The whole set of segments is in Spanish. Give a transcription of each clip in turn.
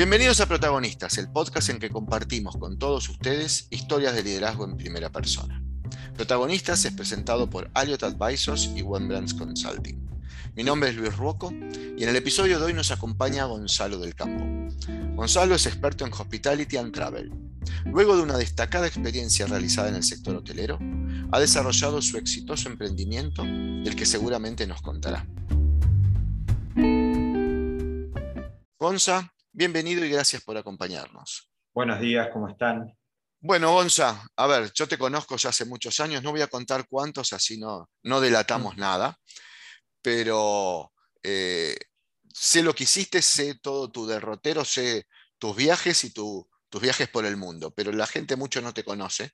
Bienvenidos a Protagonistas, el podcast en que compartimos con todos ustedes historias de liderazgo en primera persona. Protagonistas es presentado por Alliot Advisors y One Brands Consulting. Mi nombre es Luis Ruoco y en el episodio de hoy nos acompaña Gonzalo del Campo. Gonzalo es experto en Hospitality and Travel. Luego de una destacada experiencia realizada en el sector hotelero, ha desarrollado su exitoso emprendimiento, del que seguramente nos contará. Gonza, bienvenido y gracias por acompañarnos. Buenos días, ¿cómo están? Bueno, Gonza, a ver, yo te conozco ya hace muchos años, no voy a contar cuántos, así no, no delatamos mm. nada, pero eh, sé lo que hiciste, sé todo tu derrotero, sé tus viajes y tus viajes por el mundo, pero la gente mucho no te conoce,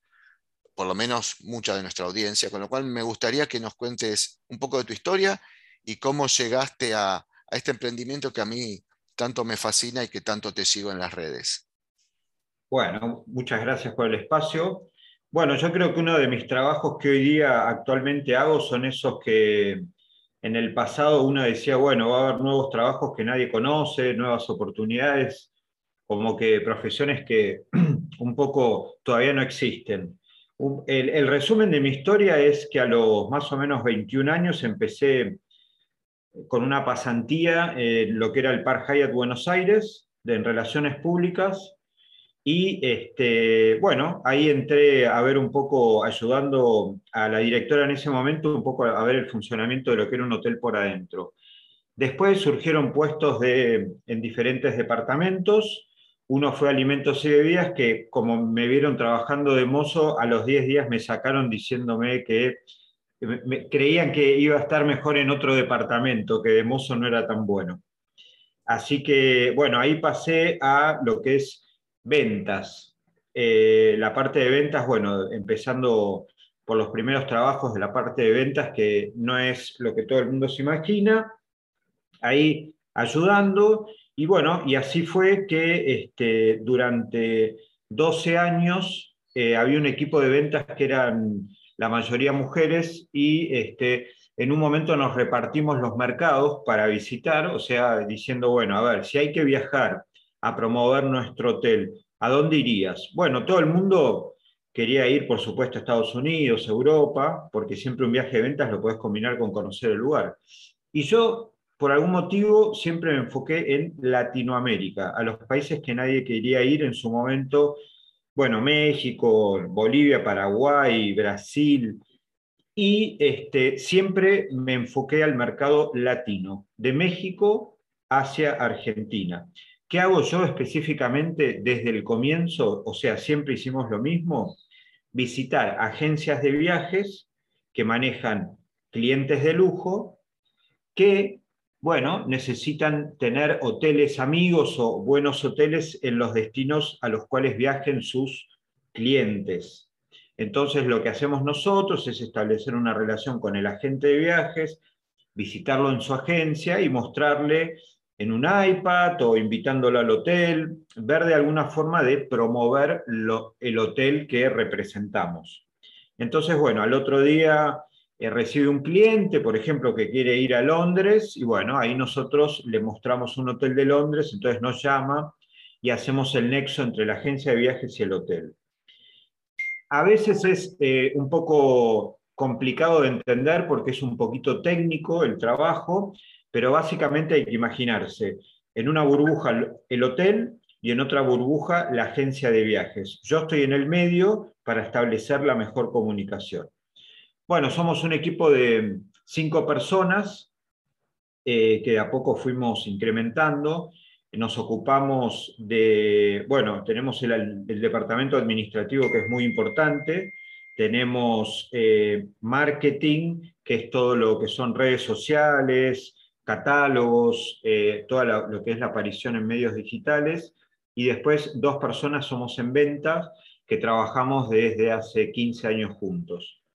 por lo menos mucha de nuestra audiencia, con lo cual me gustaría que nos cuentes un poco de tu historia y cómo llegaste a, a este emprendimiento que a mí tanto me fascina y que tanto te sigo en las redes. Bueno, muchas gracias por el espacio. Bueno, yo creo que uno de mis trabajos que hoy día actualmente hago son esos que en el pasado uno decía, bueno, va a haber nuevos trabajos que nadie conoce, nuevas oportunidades, como que profesiones que un poco todavía no existen. El, resumen de mi historia es que a los más o menos 21 años empecé con una pasantía en lo que era el Park Hyatt Buenos Aires, en relaciones públicas, y este, bueno, ahí entré a ver un poco, ayudando a la directora en ese momento, un poco a ver el funcionamiento de lo que era un hotel por adentro. Después surgieron puestos de, en diferentes departamentos. Uno fue alimentos y bebidas, que como me vieron trabajando de mozo, a los 10 días me sacaron diciéndome que creían que iba a estar mejor en otro departamento, que de mozo no era tan bueno. Así que, bueno, ahí pasé a lo que es ventas. Eh, la parte de ventas, bueno, empezando por los primeros trabajos de la parte de ventas, que no es lo que todo el mundo se imagina, ahí ayudando, y bueno, y así fue que este, durante 12 años eh, había un equipo de ventas que eran la mayoría mujeres, y este, en un momento nos repartimos los mercados para visitar, o sea, diciendo, bueno, a ver, si hay que viajar a promover nuestro hotel, ¿a dónde irías? Bueno, todo el mundo quería ir, por supuesto, a Estados Unidos, Europa, porque siempre un viaje de ventas lo puedes combinar con conocer el lugar. Y yo, por algún motivo, siempre me enfoqué en Latinoamérica, a los países que nadie quería ir en su momento bueno, México, Bolivia, Paraguay, Brasil, y este, siempre me enfoqué al mercado latino, de México hacia Argentina. ¿Qué hago yo específicamente desde el comienzo? O sea, siempre hicimos lo mismo, visitar agencias de viajes que manejan clientes de lujo que bueno, necesitan tener hoteles amigos o buenos hoteles en los destinos a los cuales viajen sus clientes. Entonces lo que hacemos nosotros es establecer una relación con el agente de viajes, visitarlo en su agencia y mostrarle en un iPad o invitándolo al hotel, ver de alguna forma de promover el hotel que representamos. Entonces, bueno, al otro día eh, recibe un cliente, por ejemplo, que quiere ir a Londres, y bueno, ahí nosotros le mostramos un hotel de Londres, entonces nos llama y hacemos el nexo entre la agencia de viajes y el hotel. A veces es eh, un poco complicado de entender porque es un poquito técnico el trabajo, pero básicamente hay que imaginarse en una burbuja el hotel y en otra burbuja la agencia de viajes. Yo estoy en el medio para establecer la mejor comunicación. Bueno, somos un equipo de cinco personas eh, que a poco fuimos incrementando. Nos ocupamos de, bueno, tenemos el, departamento administrativo que es muy importante, tenemos eh, marketing, que es todo lo que son redes sociales, catálogos, eh, todo lo que es la aparición en medios digitales, y después dos personas somos en ventas que trabajamos desde hace 15 años juntos.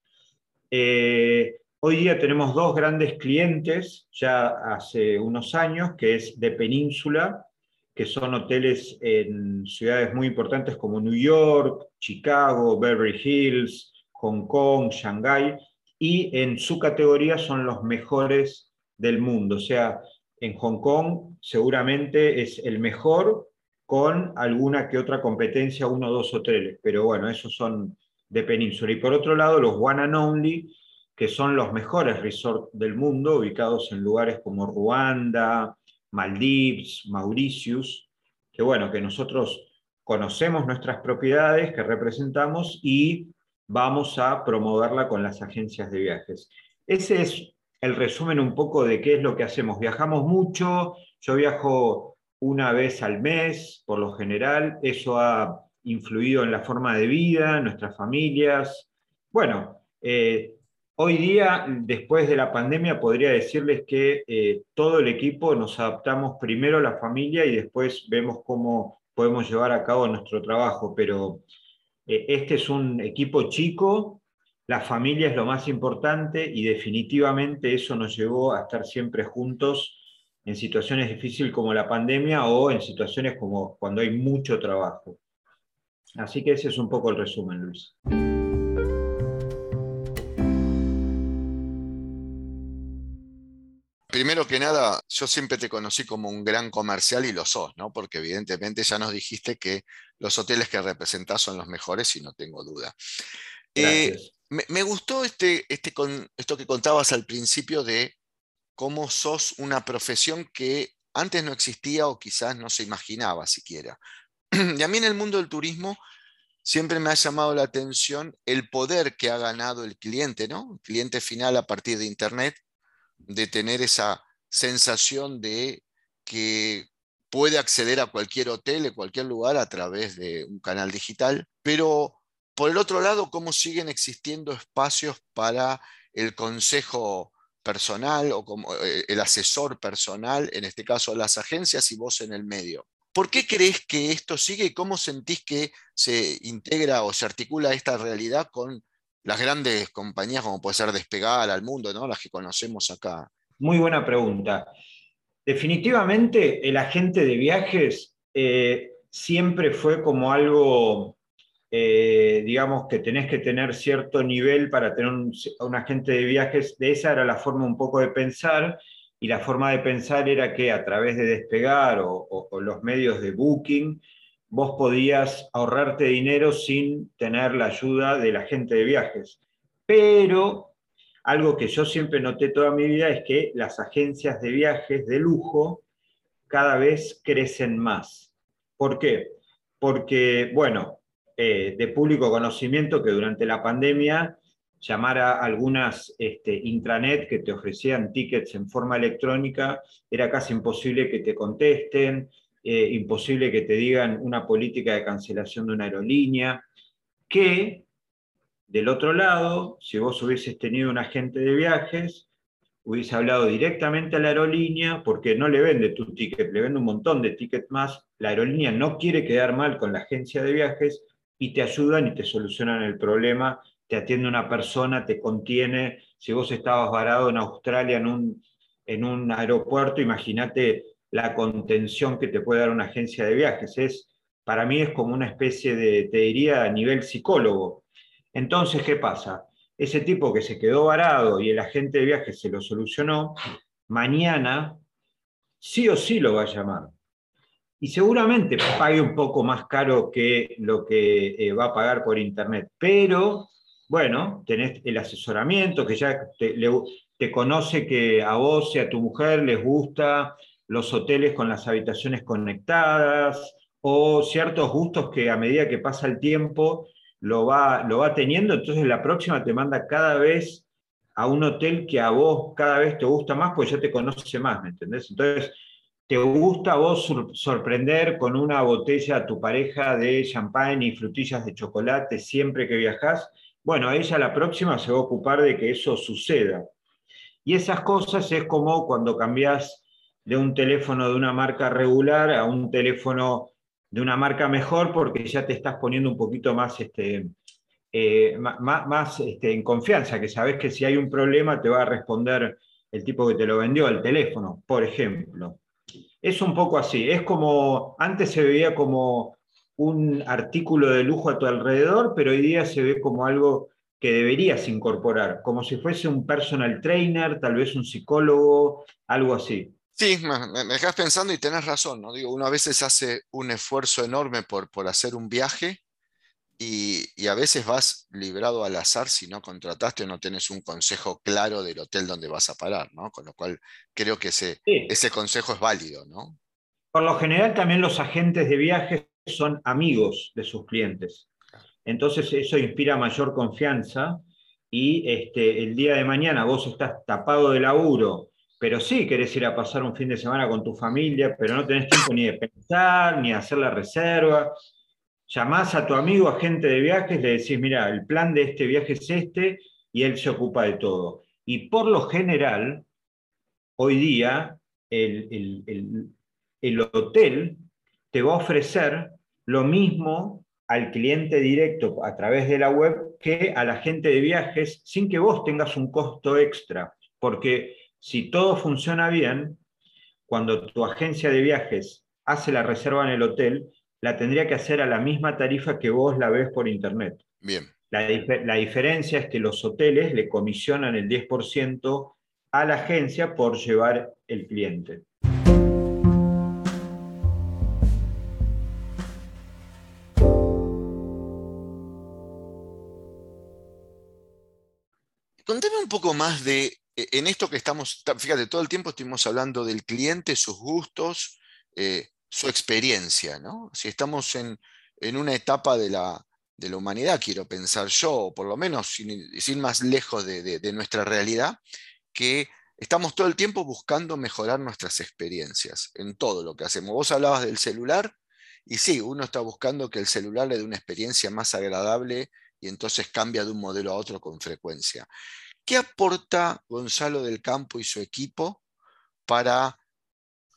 Eh, hoy día tenemos dos grandes clientes, ya hace unos años, que es de Península, que son hoteles en ciudades muy importantes como New York, Chicago, Beverly Hills, Hong Kong, Shanghai, y en su categoría son los mejores del mundo. O sea, en Hong Kong seguramente es el mejor con alguna que otra competencia, uno o dos hoteles, pero bueno, esos son de península. Y por otro lado, los One and Only, que son los mejores resorts del mundo, ubicados en lugares como Ruanda, Maldives, Mauritius, que bueno, que nosotros conocemos nuestras propiedades que representamos y vamos a promoverla con las agencias de viajes. Ese es el resumen un poco de qué es lo que hacemos. Viajamos mucho, yo viajo una vez al mes, por lo general, eso ha influido en la forma de vida, nuestras familias. Bueno, eh, hoy día, después de la pandemia, podría decirles que eh, todo el equipo nos adaptamos primero a la familia y después vemos cómo podemos llevar a cabo nuestro trabajo, pero eh, este es un equipo chico, la familia es lo más importante y definitivamente eso nos llevó a estar siempre juntos en situaciones difíciles como la pandemia o en situaciones como cuando hay mucho trabajo. Así que ese es un poco el resumen, Luis. Primero que nada, yo siempre te conocí como un gran comercial y lo sos, ¿no? Porque evidentemente ya nos dijiste que los hoteles que representás son los mejores y no tengo duda. Eh, me, gustó este, este con, esto que contabas al principio de cómo sos una profesión que antes no existía o quizás no se imaginaba siquiera. Y a mí en el mundo del turismo siempre me ha llamado la atención el poder que ha ganado el cliente, ¿no? El cliente final a partir de Internet, de tener esa sensación de que puede acceder a cualquier hotel, a cualquier lugar a través de un canal digital, pero por el otro lado, cómo siguen existiendo espacios para el consejo personal o como eh, el asesor personal, en este caso las agencias y vos en el medio. ¿Por qué crees que esto sigue y cómo sentís que se integra o se articula esta realidad con las grandes compañías como puede ser Despegar al mundo, ¿no? las que conocemos acá? Muy buena pregunta. Definitivamente el agente de viajes eh, siempre fue como algo, eh, digamos, que tenés que tener cierto nivel para tener un, agente de viajes. De esa era la forma un poco de pensar y la forma de pensar era que a través de despegar o, los medios de booking, vos podías ahorrarte dinero sin tener la ayuda de la gente de viajes. Pero algo que yo siempre noté toda mi vida es que las agencias de viajes de lujo cada vez crecen más. ¿Por qué? Porque, bueno, eh, de público conocimiento que durante la pandemia llamar a algunas este, intranet que te ofrecían tickets en forma electrónica, era casi imposible que te contesten, eh, imposible que te digan una política de cancelación de una aerolínea, que del otro lado, si vos hubieses tenido un agente de viajes, hubiese hablado directamente a la aerolínea porque no le vende tu ticket, le vende un montón de tickets más, la aerolínea no quiere quedar mal con la agencia de viajes y te ayudan y te solucionan el problema te atiende una persona, te contiene. Si vos estabas varado en Australia en un, en un aeropuerto, imagínate la contención que te puede dar una agencia de viajes. Es, para mí es como una especie de, te diría, a nivel psicólogo. Entonces, ¿qué pasa? Ese tipo que se quedó varado y el agente de viajes se lo solucionó, mañana sí o sí lo va a llamar. Y seguramente pague un poco más caro que lo que eh, va a pagar por internet, pero bueno, tenés el asesoramiento, que ya te, conoce que a vos y a tu mujer les gusta los hoteles con las habitaciones conectadas o ciertos gustos que a medida que pasa el tiempo lo va, lo va teniendo, entonces la próxima te manda cada vez a un hotel que a vos cada vez te gusta más, pues ya te conoce más, ¿me entendés? Entonces, ¿te gusta a vos sorprender con una botella a tu pareja de champán y frutillas de chocolate siempre que viajas? Bueno, ella la próxima se va a ocupar de que eso suceda. Y esas cosas es como cuando cambias de un teléfono de una marca regular a un teléfono de una marca mejor porque ya te estás poniendo un poquito más, este, eh, más, este, en confianza, que sabes que si hay un problema te va a responder el tipo que te lo vendió, el teléfono, por ejemplo. Es un poco así, es como, antes se veía como un artículo de lujo a tu alrededor, pero hoy día se ve como algo que deberías incorporar, como si fuese un personal trainer, tal vez un psicólogo, algo así. Sí, me, dejas pensando y tenés razón, ¿no? Digo, uno a veces hace un esfuerzo enorme por, por hacer un viaje y, a veces vas librado al azar si no contrataste o no tenés un consejo claro del hotel donde vas a parar, ¿no? Con lo cual creo que ese, ese consejo es válido, ¿no? Por lo general también los agentes de viajes son amigos de sus clientes. Entonces eso inspira mayor confianza y este, el día de mañana vos estás tapado de laburo pero sí querés ir a pasar un fin de semana con tu familia, pero no tenés tiempo ni de pensar, ni de hacer la reserva. Llamás a tu amigo agente de viajes, le decís, mira, el plan de este viaje es este, y él se ocupa de todo. Y por lo general, hoy día, el, el hotel te va a ofrecer lo mismo al cliente directo a través de la web que al agente de viajes sin que vos tengas un costo extra, porque si todo funciona bien, cuando tu agencia de viajes hace la reserva en el hotel, la tendría que hacer a la misma tarifa que vos la ves por internet. Bien. La, la diferencia es que los hoteles le comisionan el 10% a la agencia por llevar el cliente. Contame un poco más de e, en esto que estamos, fíjate, todo el tiempo estuvimos hablando del cliente, sus gustos, eh, su experiencia, ¿no? Si estamos en, una etapa de la, de la, humanidad, quiero pensar yo, o por lo menos sin, más lejos de, de, nuestra realidad, que estamos todo el tiempo buscando mejorar nuestras experiencias en todo lo que hacemos. Vos hablabas del celular, y sí, uno está buscando que el celular le dé una experiencia más agradable y entonces cambia de un modelo a otro con frecuencia. ¿Qué aporta Gonzalo del Campo y su equipo para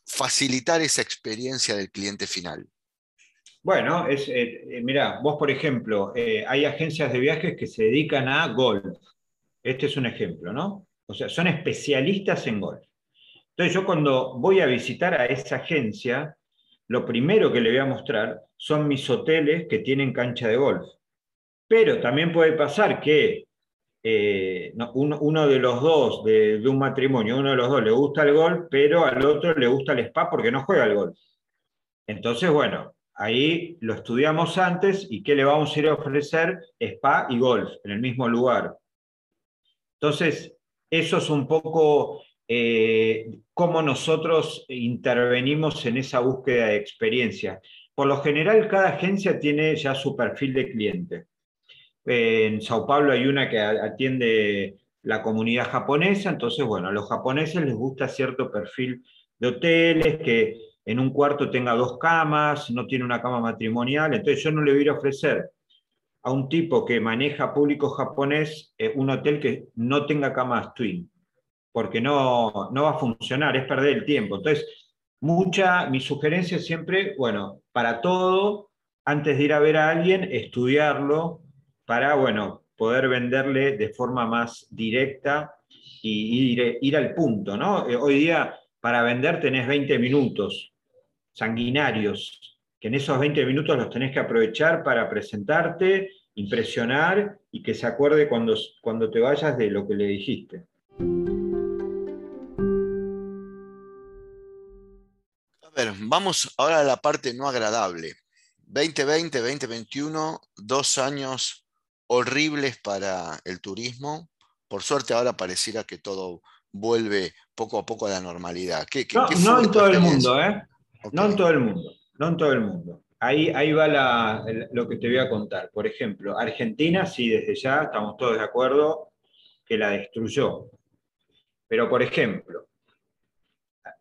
facilitar esa experiencia del cliente final? Bueno, es, eh, eh, mira, vos por ejemplo, eh, hay agencias de viajes que se dedican a golf. Este es un ejemplo, ¿no? O sea, son especialistas en golf. Entonces yo cuando voy a visitar a esa agencia, lo primero que le voy a mostrar son mis hoteles que tienen cancha de golf. Pero también puede pasar que eh, uno, de los dos, de, un matrimonio, uno de los dos le gusta el golf, pero al otro le gusta el spa porque no juega el golf. Entonces, bueno, ahí lo estudiamos antes y ¿qué le vamos a ir a ofrecer? Spa y golf en el mismo lugar. Entonces, eso es un poco eh, cómo nosotros intervenimos en esa búsqueda de experiencia. Por lo general, cada agencia tiene ya su perfil de cliente. En Sao Paulo hay una que atiende la comunidad japonesa, entonces, bueno, a los japoneses les gusta cierto perfil de hoteles, que en un cuarto tenga dos camas, no tiene una cama matrimonial, entonces yo no le voy a ofrecer a un tipo que maneja público japonés eh, un hotel que no tenga camas twin, porque no, no va a funcionar, es perder el tiempo. Entonces, mucha, mi sugerencia siempre, bueno, para todo, antes de ir a ver a alguien, estudiarlo, para, bueno, poder venderle de forma más directa y ir, ir al punto, ¿no? Eh, hoy día, para vender tenés 20 minutos sanguinarios, que en esos 20 minutos los tenés que aprovechar para presentarte, impresionar y que se acuerde cuando, cuando te vayas de lo que le dijiste. A ver, vamos ahora a la parte no agradable. 2020, 2021, dos años horribles para el turismo. Por suerte ahora pareciera que todo vuelve poco a poco a la normalidad. no, en todo el mundo, ¿eh? No en todo el mundo, no en todo el mundo. Ahí, ahí va lo que te voy a contar. Por ejemplo, Argentina, sí, desde ya estamos todos de acuerdo que la destruyó. Pero, por ejemplo,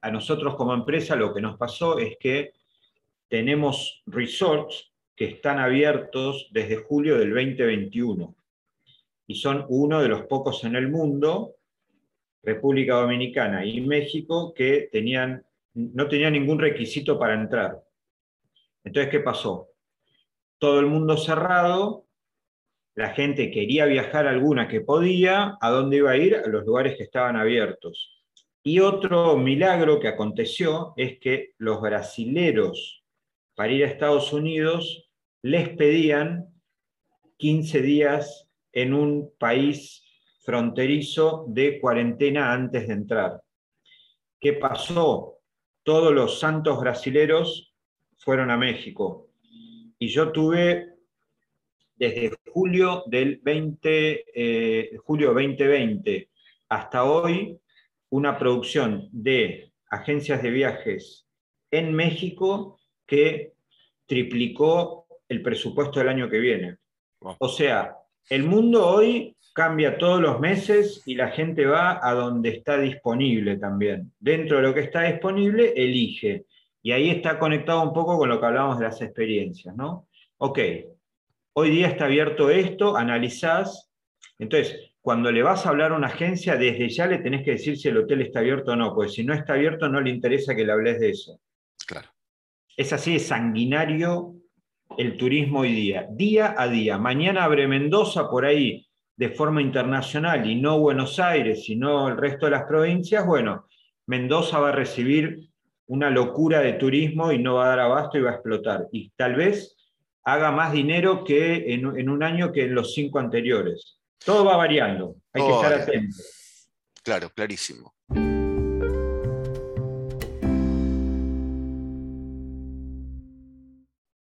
a nosotros como empresa lo que nos pasó es que tenemos resorts que están abiertos desde julio del 2021 y son uno de los pocos en el mundo, República Dominicana y México, que tenían, no tenían ningún requisito para entrar. Entonces, ¿qué pasó? Todo el mundo cerrado, la gente quería viajar alguna que podía, ¿a dónde iba a ir? A los lugares que estaban abiertos. Y otro milagro que aconteció es que los brasileros para ir a Estados Unidos, les pedían 15 días en un país fronterizo de cuarentena antes de entrar. ¿Qué pasó? todos los santos brasileros fueron a México. Y yo tuve desde julio del 20, eh, 2020 hasta hoy una producción de agencias de viajes en México que triplicó el presupuesto del año que viene. O sea, el mundo hoy cambia todos los meses y la gente va a donde está disponible también. Dentro de lo que está disponible, elige. Y ahí está conectado un poco con lo que hablábamos de las experiencias, ¿no? Ok, hoy día está abierto esto, analizás. Entonces, cuando le vas a hablar a una agencia, desde ya le tenés que decir si el hotel está abierto o no, porque si no está abierto no le interesa que le hables de eso. Claro. Es así, es sanguinario el turismo hoy día, día a día. Mañana abre Mendoza por ahí de forma internacional y no Buenos Aires, sino el resto de las provincias, bueno, Mendoza va a recibir una locura de turismo y no va a dar abasto y va a explotar. Y tal vez haga más dinero que en, un año que en los cinco anteriores. Todo va variando, hay que estar atento. Claro, clarísimo.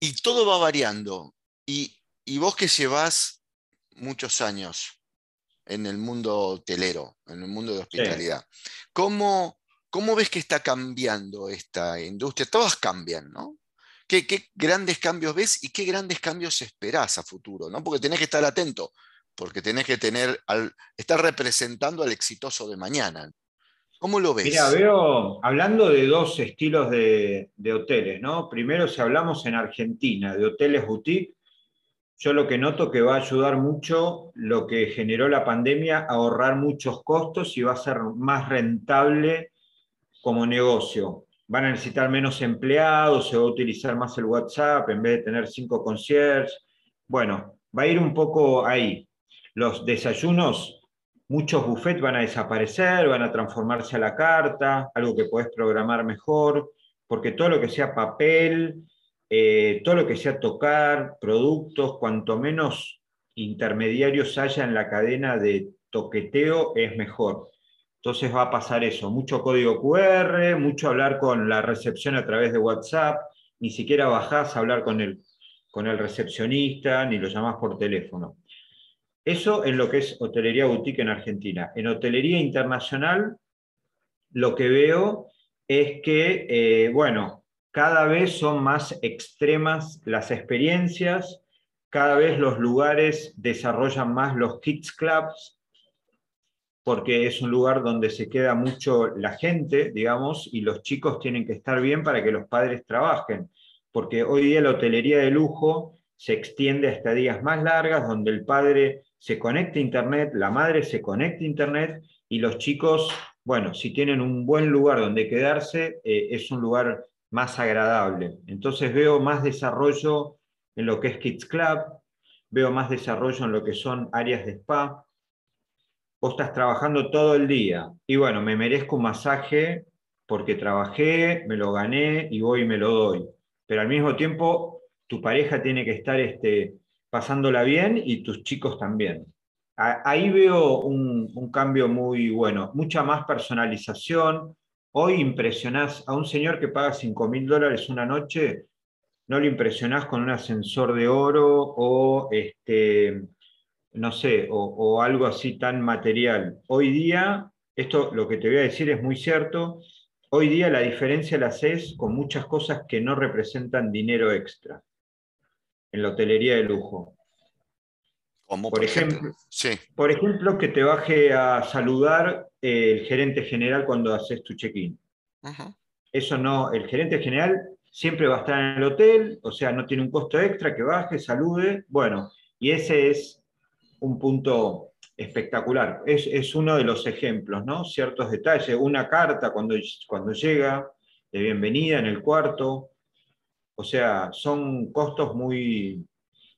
Y todo va variando. Y, y vos que llevas muchos años en el mundo hotelero, en el mundo de hospitalidad. ¿Cómo, ¿Cómo, ves que está cambiando esta industria? Todas cambian, ¿no? ¿Qué, grandes cambios ves y qué grandes cambios esperás a futuro? ¿no? Porque tenés que estar atento, porque tenés que tener, al, estar representando al exitoso de mañana. ¿Cómo lo ves? Mira, veo, hablando de dos estilos de, de hoteles, ¿no? Primero, si hablamos en Argentina, de hoteles boutique, yo lo que noto que va a ayudar mucho lo que generó la pandemia a ahorrar muchos costos y va a ser más rentable como negocio. Van a necesitar menos empleados, se va a utilizar más el WhatsApp en vez de tener cinco conciertos. Bueno, va a ir un poco ahí. Los desayunos, muchos buffets van a desaparecer, van a transformarse a la carta, algo que podés programar mejor, porque todo lo que sea papel, eh, todo lo que sea tocar, productos, cuanto menos intermediarios haya en la cadena de toqueteo, es mejor. Entonces va a pasar eso, mucho código QR, mucho hablar con la recepción a través de WhatsApp, ni siquiera bajás a hablar con el, con el recepcionista, ni lo llamás por teléfono. Eso es lo que es hotelería boutique en Argentina. En hotelería internacional, lo que veo es que, eh, bueno, cada vez son más extremas las experiencias, cada vez los lugares desarrollan más los kids clubs, porque es un lugar donde se queda mucho la gente, digamos, y los chicos tienen que estar bien para que los padres trabajen, porque hoy día la hotelería de lujo se extiende a estadías más largas, donde el padre se conecta a Internet, la madre se conecta a Internet, y los chicos, bueno, si tienen un buen lugar donde quedarse, eh, es un lugar más agradable. Entonces veo más desarrollo en lo que es Kids Club, veo más desarrollo en lo que son áreas de spa. Vos estás trabajando todo el día y bueno, me merezco un masaje porque trabajé, me lo gané y voy y me lo doy. Pero al mismo tiempo, tu pareja tiene que estar este, pasándola bien y tus chicos también. Ahí veo un, cambio muy bueno, mucha más personalización, Hoy impresionás a un señor que paga 5 mil dólares una noche, no lo impresionás con un ascensor de oro o, este, no sé, o, algo así tan material. Hoy día, esto lo que te voy a decir es muy cierto, hoy día la diferencia la haces con muchas cosas que no representan dinero extra en la hotelería de lujo. Por, ejemplo, sí. por ejemplo, que te baje a saludar el gerente general cuando haces tu check-in. Eso no, el gerente general siempre va a estar en el hotel, o sea, no tiene un costo extra, que baje, salude. Bueno, y ese es un punto espectacular. Es, uno de los ejemplos, ¿no? Ciertos detalles, una carta cuando, cuando llega, de bienvenida en el cuarto. O sea, son costos muy,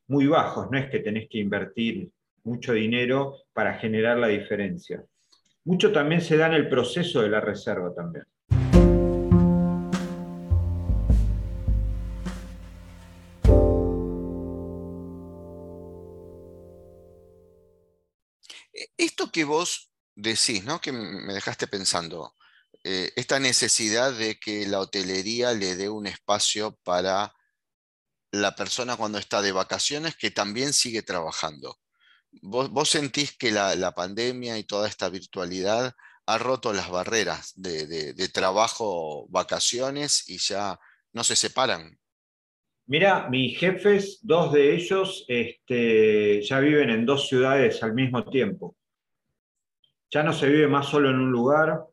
muy bajos, no es que tenés que invertir mucho dinero para generar la diferencia. Mucho también se da en el proceso de la reserva también. Esto que vos decís, ¿no? que me dejaste pensando, eh, esta necesidad de que la hotelería le dé un espacio para la persona cuando está de vacaciones que también sigue trabajando. ¿Vos, sentís que la, pandemia y toda esta virtualidad ha roto las barreras de, trabajo, vacaciones y ya no se separan? Mira, mis jefes, dos de ellos este, ya viven en dos ciudades al mismo tiempo. Ya no se vive más solo en un lugar,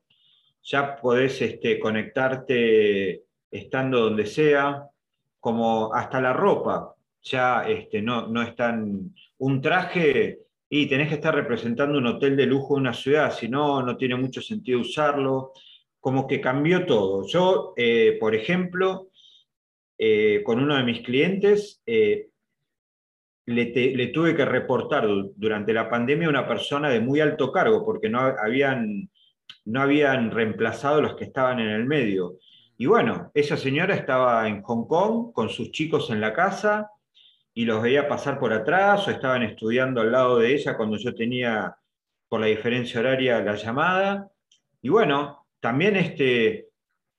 ya podés este, conectarte estando donde sea, como hasta la ropa, ya este, no, no es tan... Un traje y tenés que estar representando un hotel de lujo de una ciudad, si no, no tiene mucho sentido usarlo. Como que cambió todo. Yo, eh, por ejemplo, eh, con uno de mis clientes, eh, le, tuve que reportar durante la pandemia a una persona de muy alto cargo, porque no habían, no habían reemplazado los que estaban en el medio. Y bueno, esa señora estaba en Hong Kong con sus chicos en la casa y los veía pasar por atrás o estaban estudiando al lado de ella cuando yo tenía, por la diferencia horaria, la llamada. Y bueno, también este,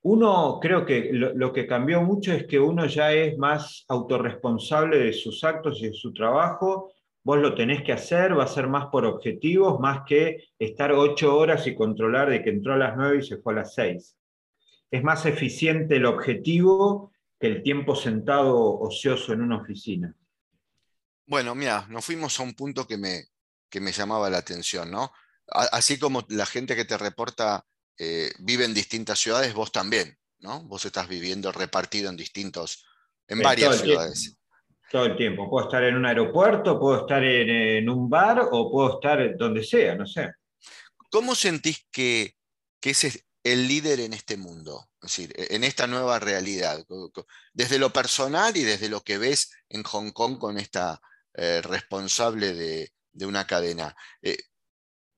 uno creo que lo, que cambió mucho es que uno ya es más autorresponsable de sus actos y de su trabajo. Vos lo tenés que hacer, va a ser más por objetivos, más que estar ocho horas y controlar de que entró a las nueve y se fue a las seis es más eficiente el objetivo que el tiempo sentado ocioso en una oficina. Bueno, mira, nos fuimos a un punto que me, que me llamaba la atención, ¿no? Así como la gente que te reporta eh, vive en distintas ciudades, vos también, ¿no? Vos estás viviendo repartido en distintos, en varias ciudades. Todo el tiempo. Puedo estar en un aeropuerto, puedo estar en, un bar o puedo estar donde sea, no sé. ¿Cómo sentís que, que ese, el líder en este mundo, es decir, e-, en esta nueva realidad, desde lo personal y desde lo que ves en Hong Kong con esta eh, responsable de, una cadena. Eh,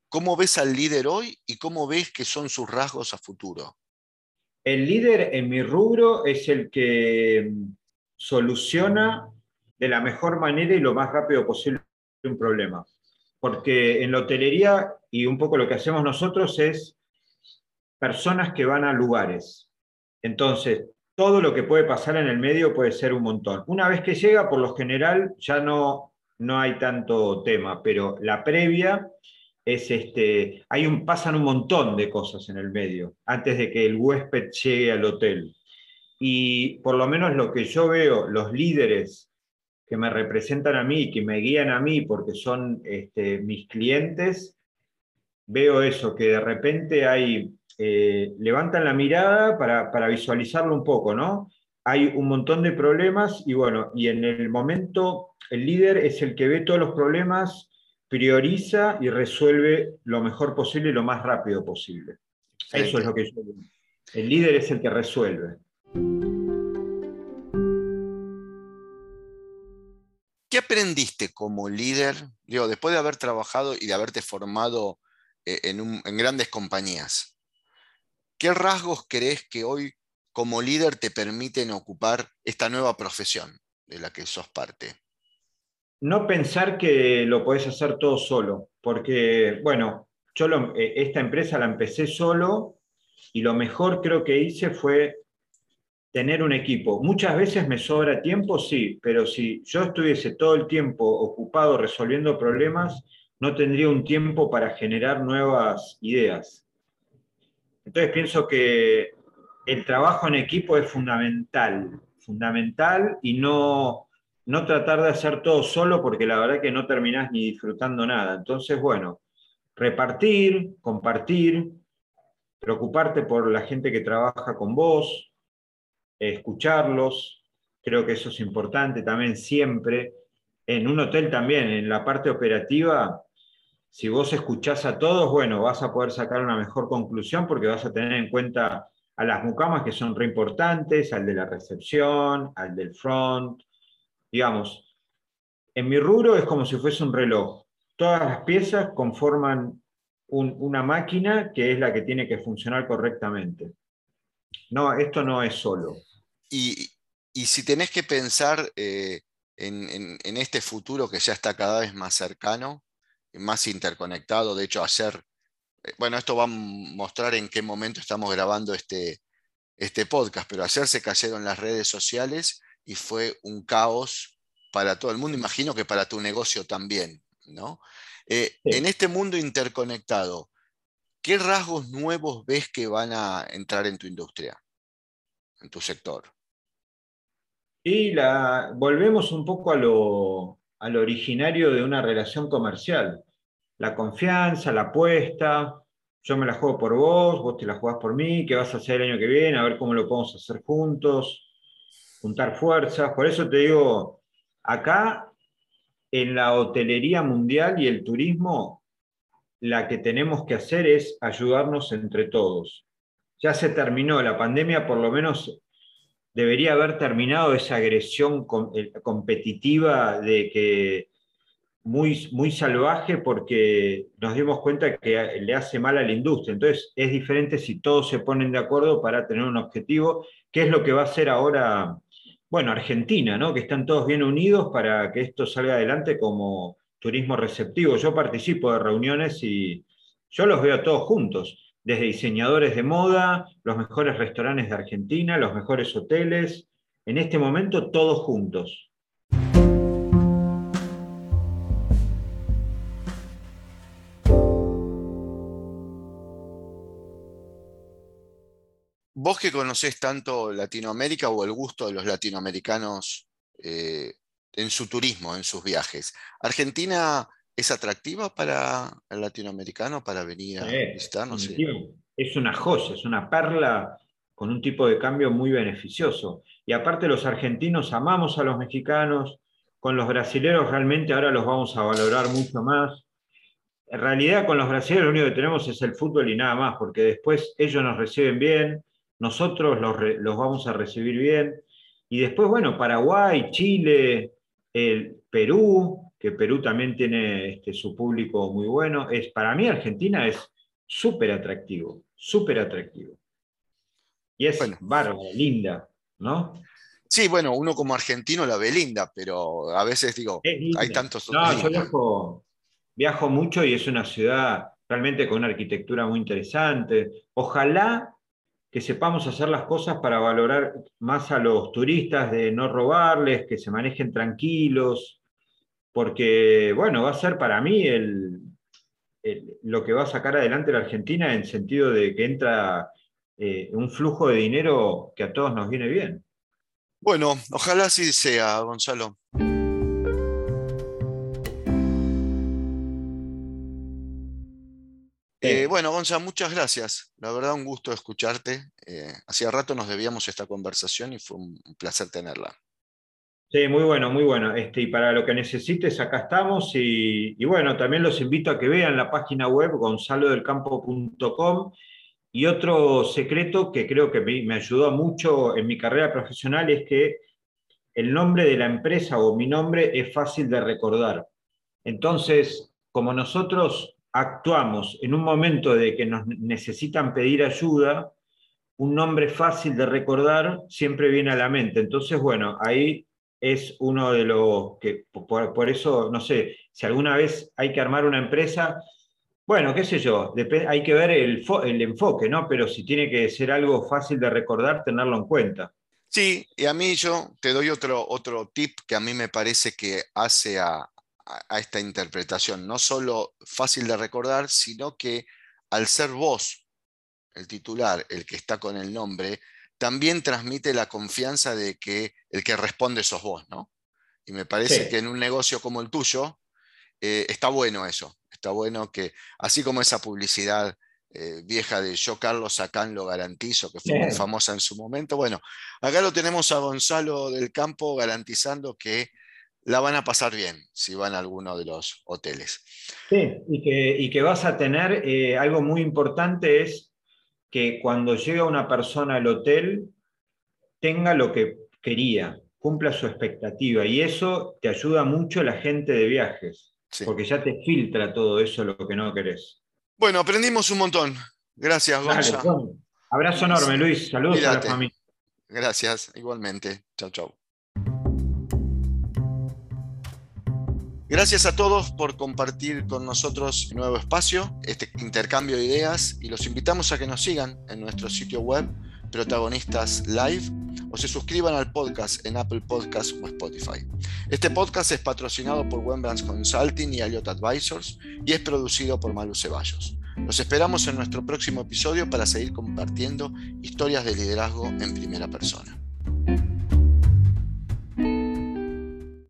¿Cómo ves al líder hoy y cómo ves que son sus rasgos a futuro? El líder en mi rubro es el que mm, soluciona de la mejor manera y lo más rápido posible un problema. Porque en la hotelería, y un poco lo que hacemos nosotros es personas que van a lugares. Entonces, todo lo que puede pasar en el medio puede ser un montón. Una vez que llega, por lo general, ya no, no hay tanto tema, pero la previa es este, hay un, pasan un montón de cosas en el medio antes de que el huésped llegue al hotel. Y por lo menos lo que yo veo, los líderes que me representan a mí, que me guían a mí porque son este, mis clientes, veo eso, que de repente hay eh, levantan la mirada para, visualizarlo un poco, ¿no? Hay un montón de problemas y bueno, y en el momento el líder es el que ve todos los problemas, prioriza y resuelve lo mejor posible y lo más rápido posible. Eso es lo que yo El líder es el que resuelve. ¿Qué aprendiste como líder, digo, después de haber trabajado y de haberte formado eh, en grandes compañías? ¿Qué rasgos crees que hoy como líder te permiten ocupar esta nueva profesión de la que sos parte? No pensar que lo podés hacer todo solo, porque, bueno, yo eh, esta empresa la empecé solo y lo mejor creo que hice fue tener un equipo. Muchas veces me sobra tiempo, sí, pero si yo estuviese todo el tiempo ocupado resolviendo problemas, no tendría un tiempo para generar nuevas ideas. Entonces pienso que el trabajo en equipo es fundamental, fundamental y no, no tratar de hacer todo solo porque la verdad que no terminás ni disfrutando nada. Entonces, bueno, repartir, compartir, preocuparte por la gente que trabaja con vos, escucharlos, creo que eso es importante también siempre. En un hotel también, en la parte operativa, si vos escuchás a todos, bueno, vas a poder sacar una mejor conclusión porque vas a tener en cuenta a las mucamas que son re importantes, al de la recepción, al del front. Digamos, en mi rubro es como si fuese un reloj. Todas las piezas conforman una máquina que es la que tiene que funcionar correctamente. No, esto no es solo. Y, si tenés que pensar eh, en este futuro que ya está cada vez más cercano, más interconectado. De hecho, ayer eh, bueno, esto va a mostrar en qué momento estamos grabando este, este podcast, pero ayer se cayeron las redes sociales y fue un caos para todo el mundo, imagino que para tu negocio también, ¿no? Eh, en este mundo interconectado, ¿qué rasgos nuevos ves que van a entrar en tu industria, en tu sector? Y volvemos un poco a lo, al originario de una relación comercial. La confianza, la apuesta, yo me la juego por vos, vos te la jugás por mí, qué vas a hacer el año que viene, a ver cómo lo podemos hacer juntos, juntar fuerzas. Por eso te digo, acá en la hotelería mundial y el turismo, la que tenemos que hacer es ayudarnos entre todos. Ya se terminó la pandemia, por lo menos debería haber terminado esa agresión eh, competitiva de que muy, muy salvaje porque nos dimos cuenta que le hace mal a la industria. Entonces es diferente si todos se ponen de acuerdo para tener un objetivo, que es lo que va a hacer ahora, bueno, Argentina, ¿no? que están todos bien unidos para que esto salga adelante como turismo receptivo. Yo participo de reuniones y yo los veo todos juntos, desde diseñadores de moda, los mejores restaurantes de Argentina, los mejores hoteles, en este momento todos juntos. vos que conocés tanto Latinoamérica o el gusto de los latinoamericanos eh, en su turismo, en sus viajes, ¿Argentina es atractiva para el latinoamericano para venir a visitarnos? Es una joya, es una perla con un tipo de cambio muy beneficioso. Y aparte los argentinos amamos a los mexicanos, con los brasileros realmente ahora los vamos a valorar mucho más. En realidad con los brasileños lo único que tenemos es el fútbol y nada más, porque después ellos nos reciben bien, nosotros los, vamos a recibir bien. Y después, bueno, Paraguay, Chile, el Perú, que Perú también tiene este, su público muy bueno. Es, para mí Argentina es súper atractivo, súper atractivo. Y es bárbara, linda, ¿no? Sí, bueno, uno como argentino la ve linda, pero a veces digo, hay tantos... No, yo viajo, viajo mucho y es una ciudad realmente con una arquitectura muy interesante. Ojalá que sepamos hacer las cosas para valorar más a los turistas, de no robarles, que se manejen tranquilos, porque, bueno, va a ser para mí el, lo que va a sacar adelante la Argentina en sentido de que entra eh, un flujo de dinero que a todos nos viene bien. Bueno, ojalá así sea, Gonzalo. Bueno, Gonza, muchas gracias. La verdad, un gusto escucharte. Eh, hacía rato nos debíamos esta conversación y fue un placer tenerla. Sí, muy bueno, muy bueno. Este, y para lo que necesites, acá estamos. Y, bueno, también los invito a que vean la página web gonzalodelcampo.com. Y otro secreto que creo que me ayudó mucho en mi carrera profesional es que el nombre de la empresa o mi nombre es fácil de recordar. Entonces, como nosotros actuamos en un momento de que nos necesitan pedir ayuda, un nombre fácil de recordar siempre viene a la mente. Entonces, bueno, ahí es uno de los que, por, eso, no sé, si alguna vez hay que armar una empresa, bueno, qué sé yo, hay que ver el, el enfoque, ¿no? Pero si tiene que ser algo fácil de recordar, tenerlo en cuenta. Sí, y a mí yo te doy otro, otro tip que a mí me parece que hace a, a, esta interpretación, no solo fácil de recordar, sino que al ser vos el titular, el que está con el nombre, también transmite la confianza de que el que responde sos vos, ¿no? Y me parece que en un negocio como el tuyo eh, está bueno eso, está bueno que, así como esa publicidad eh, vieja de yo Carlos Acán lo garantizo, que fue muy famosa en su momento, bueno, acá lo tenemos a Gonzalo del Campo garantizando que la van a pasar bien si van a alguno de los hoteles. Sí, y que, vas a tener eh, algo muy importante es que cuando llega una persona al hotel tenga lo que quería, cumpla su expectativa y eso te ayuda mucho la gente de viajes, porque ya te filtra todo eso lo que no querés. Bueno, aprendimos un montón. Gracias, Gonzalo. Abrazo enorme, Luis. Saludos a la familia. Gracias, igualmente. Chao, chao. Gracias a todos por compartir con nosotros un nuevo espacio, este intercambio de ideas y los invitamos a que nos sigan en nuestro sitio web Protagonistas Live o se suscriban al podcast en Apple Podcasts o Spotify. Este podcast es patrocinado por Wembrands Consulting y Aliot Advisors y es producido por Malu Ceballos. Los esperamos en nuestro próximo episodio para seguir compartiendo historias de liderazgo en primera persona.